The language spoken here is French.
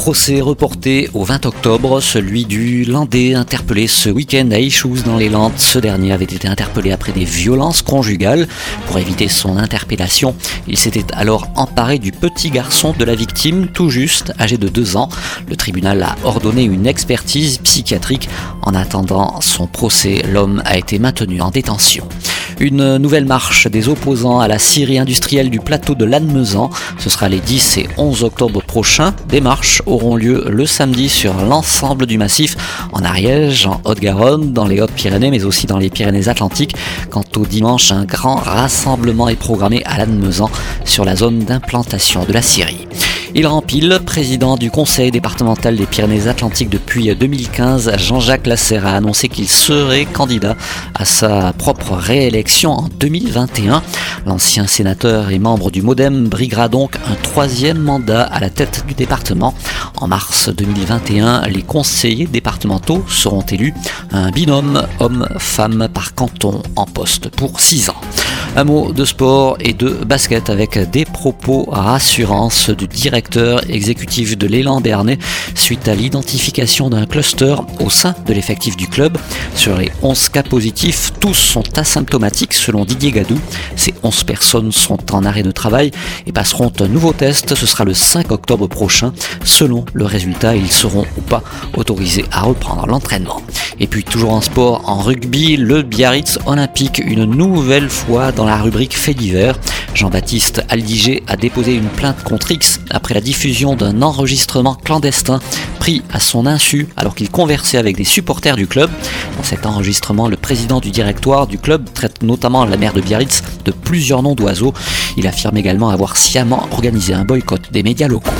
Procès reporté au 20 octobre, celui du Landais interpellé ce week-end à Ischouz dans les Landes. Ce dernier avait été interpellé après des violences conjugales. Pour éviter son interpellation, il s'était alors emparé du petit garçon de la victime, tout juste âgé de 2 ans. Le tribunal a ordonné une expertise psychiatrique. En attendant son procès, l'homme a été maintenu en détention. Une nouvelle marche des opposants à la scierie industrielle du plateau de Lannemezan. Ce sera les 10 et 11 octobre prochains. Des marches auront lieu le samedi sur l'ensemble du massif en Ariège, en Haute-Garonne, dans les Hautes-Pyrénées, mais aussi dans les Pyrénées-Atlantiques. Quant au dimanche, un grand rassemblement est programmé à Lannemezan sur la zone d'implantation de la scierie. Il rempile, président du conseil départemental des Pyrénées-Atlantiques depuis 2015, Jean-Jacques Lasserre a annoncé qu'il serait candidat à sa propre réélection en 2021. L'ancien sénateur et membre du Modem briguera donc un troisième mandat à la tête du département. En mars 2021, les conseillers départementaux seront élus, un binôme homme-femme par canton en poste pour six ans. Un mot de sport et de basket avec des propos rassurants du directeur exécutif de l'élan Bernay suite à l'identification d'un cluster au sein de l'effectif du club. Sur les 11 cas positifs, tous sont asymptomatiques selon Didier Gadou. Ces 11 personnes sont en arrêt de travail et passeront un nouveau test. Ce sera le 5 octobre prochain. Selon le résultat, ils seront ou pas autorisés à reprendre l'entraînement. Et puis toujours en sport, en rugby, le Biarritz Olympique une nouvelle fois dans la rubrique fait divers. Jean-Baptiste Aldiger a déposé une plainte contre X après la diffusion d'un enregistrement clandestin pris à son insu alors qu'il conversait avec des supporters du club. Dans cet enregistrement, le président du directoire du club traite notamment la maire de Biarritz de plusieurs noms d'oiseaux. Il affirme également avoir sciemment organisé un boycott des médias locaux.